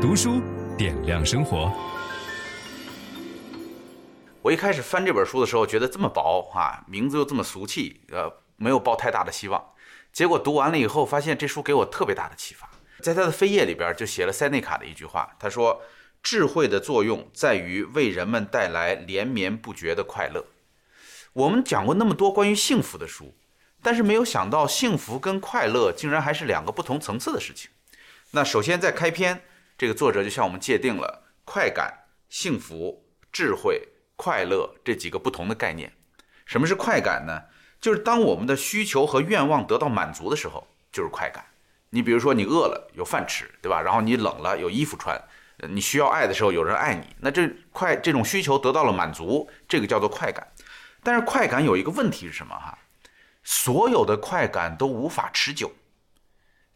读书点亮生活。我一开始翻这本书的时候，觉得这么薄啊，名字又这么俗气，呃，没有抱太大的希望。结果读完了以后，发现这书给我特别大的启发。在他的扉页里边就写了塞内卡的一句话，他说：“智慧的作用在于为人们带来连绵不绝的快乐。”我们讲过那么多关于幸福的书，但是没有想到幸福跟快乐竟然还是两个不同层次的事情。那首先在开篇，这个作者就向我们界定了快感、幸福、智慧、快乐这几个不同的概念。什么是快感呢？就是当我们的需求和愿望得到满足的时候，就是快感。你比如说，你饿了有饭吃，对吧？然后你冷了有衣服穿，你需要爱的时候有人爱你，那这快这种需求得到了满足，这个叫做快感。但是快感有一个问题是什么？哈，所有的快感都无法持久，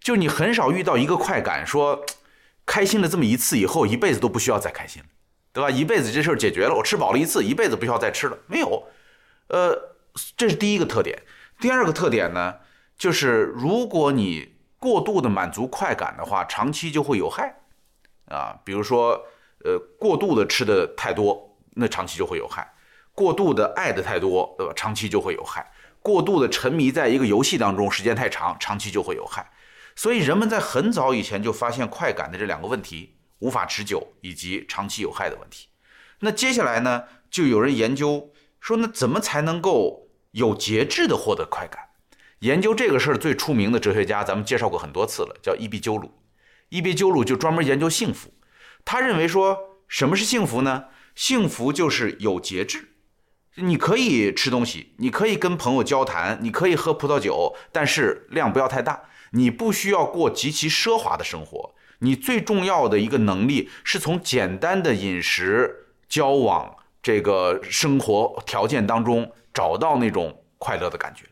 就你很少遇到一个快感说，开心了这么一次以后，一辈子都不需要再开心了，对吧？一辈子这事儿解决了，我吃饱了一次，一辈子不需要再吃了，没有。呃，这是第一个特点。第二个特点呢，就是如果你过度的满足快感的话，长期就会有害，啊，比如说，呃，过度的吃的太多，那长期就会有害；过度的爱的太多，对吧？长期就会有害；过度的沉迷在一个游戏当中，时间太长，长期就会有害。所以人们在很早以前就发现快感的这两个问题：无法持久以及长期有害的问题。那接下来呢，就有人研究说，那怎么才能够有节制的获得快感？研究这个事儿最出名的哲学家，咱们介绍过很多次了，叫伊壁鸠鲁。伊壁鸠鲁就专门研究幸福。他认为说，什么是幸福呢？幸福就是有节制。你可以吃东西，你可以跟朋友交谈，你可以喝葡萄酒，但是量不要太大。你不需要过极其奢华的生活。你最重要的一个能力，是从简单的饮食、交往这个生活条件当中，找到那种快乐的感觉。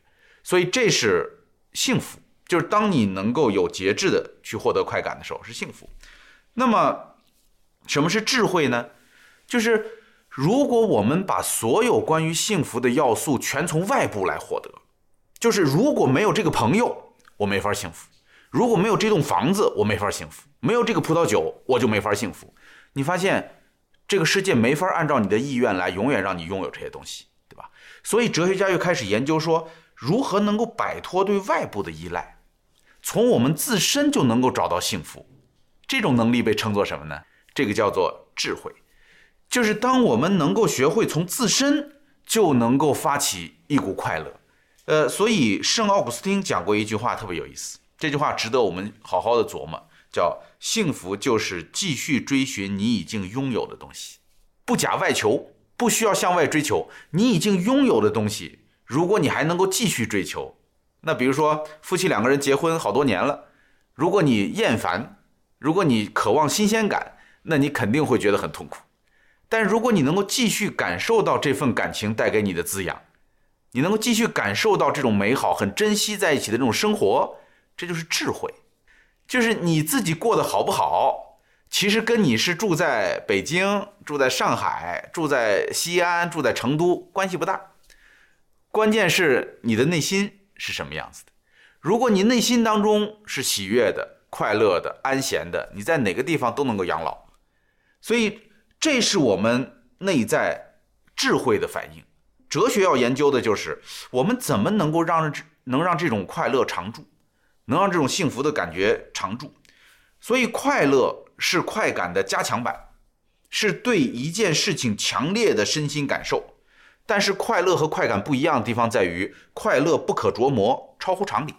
所以这是幸福，就是当你能够有节制的去获得快感的时候是幸福。那么，什么是智慧呢？就是如果我们把所有关于幸福的要素全从外部来获得，就是如果没有这个朋友，我没法幸福；如果没有这栋房子，我没法幸福；没有这个葡萄酒，我就没法幸福。你发现这个世界没法按照你的意愿来永远让你拥有这些东西，对吧？所以哲学家又开始研究说，如何能够摆脱对外部的依赖，从我们自身就能够找到幸福？这种能力被称作什么呢？这个叫做智慧。就是当我们能够学会从自身就能够发起一股快乐。呃，所以圣奥古斯丁讲过一句话特别有意思，这句话值得我们好好的琢磨，叫“幸福就是继续追寻你已经拥有的东西，不假外求，不需要向外追求，你已经拥有的东西。”如果你还能够继续追求，那比如说夫妻两个人结婚好多年了，如果你厌烦，如果你渴望新鲜感，那你肯定会觉得很痛苦。但如果你能够继续感受到这份感情带给你的滋养，你能够继续感受到这种美好，很珍惜在一起的这种生活，这就是智慧。就是你自己过得好不好，其实跟你是住在北京、住在上海、住在西安、住在成都关系不大。关键是你的内心是什么样子的。如果你内心当中是喜悦的、快乐的、安闲的，你在哪个地方都能够养老。所以，这是我们内在智慧的反应。哲学要研究的就是我们怎么能够让能让这种快乐常驻，能让这种幸福的感觉常驻。所以，快乐是快感的加强版，是对一件事情强烈的身心感受。但是快乐和快感不一样的地方在于，快乐不可琢磨，超乎常理。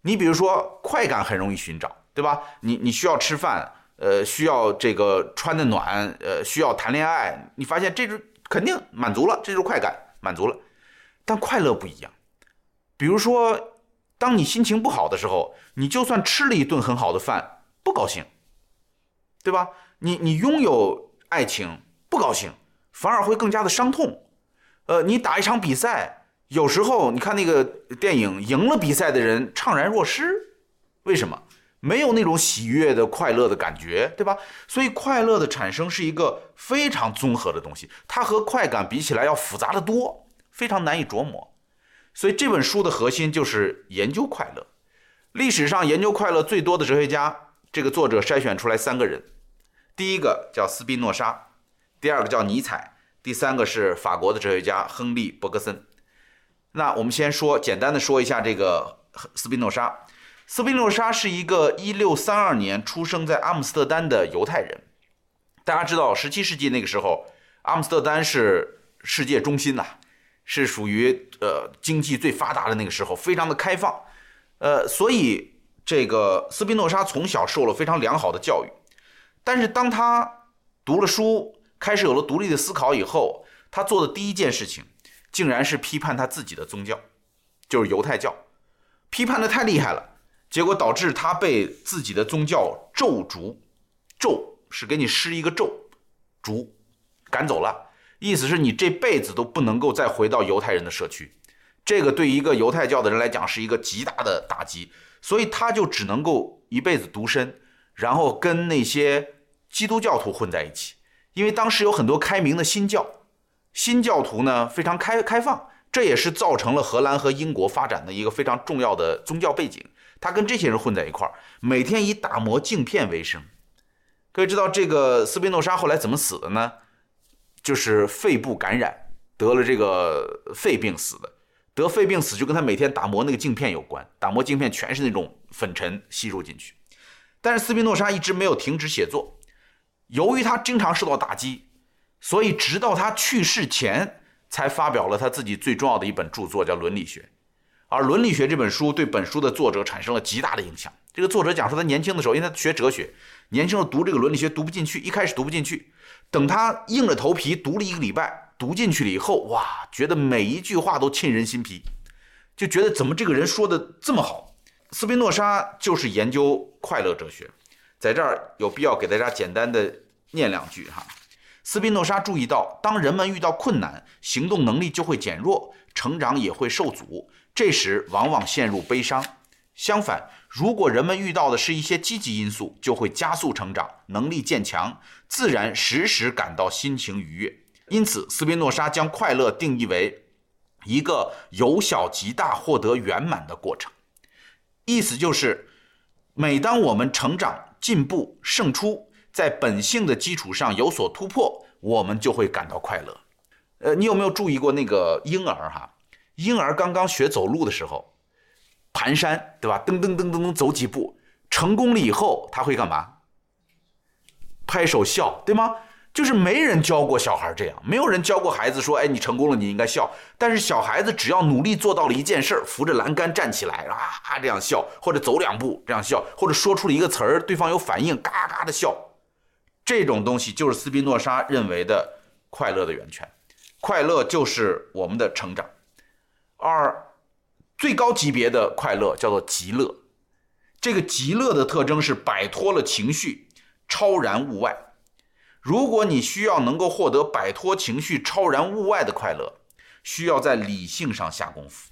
你比如说，快感很容易寻找，对吧？你你需要吃饭，呃，需要这个穿的暖，呃，需要谈恋爱，你发现这就肯定满足了，这就是快感，满足了。但快乐不一样。比如说，当你心情不好的时候，你就算吃了一顿很好的饭，不高兴，对吧？你你拥有爱情，不高兴，反而会更加的伤痛。呃，你打一场比赛，有时候你看那个电影，赢了比赛的人怅然若失，为什么？没有那种喜悦的、快乐的感觉，对吧？所以快乐的产生是一个非常综合的东西，它和快感比起来要复杂得多，非常难以琢磨。所以这本书的核心就是研究快乐。历史上研究快乐最多的哲学家这个作者筛选出来三个人，第一个叫斯宾诺莎，第二个叫尼采，第三个是法国的哲学家亨利·伯格森。那我们先说，简单的说一下这个斯宾诺莎。斯宾诺莎是一个1632年出生在阿姆斯特丹的犹太人。大家知道，17世纪那个时候，阿姆斯特丹是世界中心呐，是属于呃经济最发达的那个时候，非常的开放。呃，所以这个斯宾诺莎从小受了非常良好的教育。但是当他读了书，开始有了独立的思考以后，他做的第一件事情。竟然是批判他自己的宗教，就是犹太教，批判的太厉害了，结果导致他被自己的宗教咒逐，咒是给你施一个咒，逐赶走了，意思是你这辈子都不能够再回到犹太人的社区，这个对一个犹太教的人来讲是一个极大的打击，所以他就只能够一辈子独身，然后跟那些基督教徒混在一起，因为当时有很多开明的新教。新教徒呢，非常开开放，这也是造成了荷兰和英国发展的一个非常重要的宗教背景。他跟这些人混在一块儿，每天以打磨镜片为生。各位知道这个斯宾诺莎后来怎么死的呢？就是肺部感染，得了这个肺病死的。得肺病死就跟他每天打磨那个镜片有关，打磨镜片全是那种粉尘吸入进去。但是斯宾诺莎一直没有停止写作，由于他经常受到打击。所以，直到他去世前，才发表了他自己最重要的一本著作，叫《伦理学》。而《伦理学》这本书对本书的作者产生了极大的影响。这个作者讲说，他年轻的时候，因为他学哲学，年轻时候读这个《伦理学》读不进去，一开始读不进去。等他硬着头皮读了一个礼拜，读进去了以后，哇，觉得每一句话都沁人心脾，就觉得怎么这个人说的这么好。斯宾诺莎就是研究快乐哲学，在这儿有必要给大家简单的念两句哈。斯宾诺莎注意到，当人们遇到困难，行动能力就会减弱，成长也会受阻，这时往往陷入悲伤。相反，如果人们遇到的是一些积极因素，就会加速成长，能力渐强，自然时时感到心情愉悦。因此，斯宾诺莎将快乐定义为一个由小及大获得圆满的过程。意思就是，每当我们成长、进步、胜出。在本性的基础上有所突破，我们就会感到快乐。呃，你有没有注意过那个婴儿哈？婴儿刚刚学走路的时候，蹒跚，对吧？噔噔噔噔噔走几步，成功了以后他会干嘛？拍手笑，对吗？就是没人教过小孩这样，没有人教过孩子说，哎，你成功了，你应该笑。但是小孩子只要努力做到了一件事儿，扶着栏杆站起来啊，这样笑，或者走两步这样笑，或者说出了一个词儿，对方有反应，嘎嘎的笑。这种东西就是斯宾诺莎认为的快乐的源泉，快乐就是我们的成长，二最高级别的快乐叫做极乐。这个极乐的特征是摆脱了情绪，超然物外。如果你需要能够获得摆脱情绪、超然物外的快乐，需要在理性上下功夫。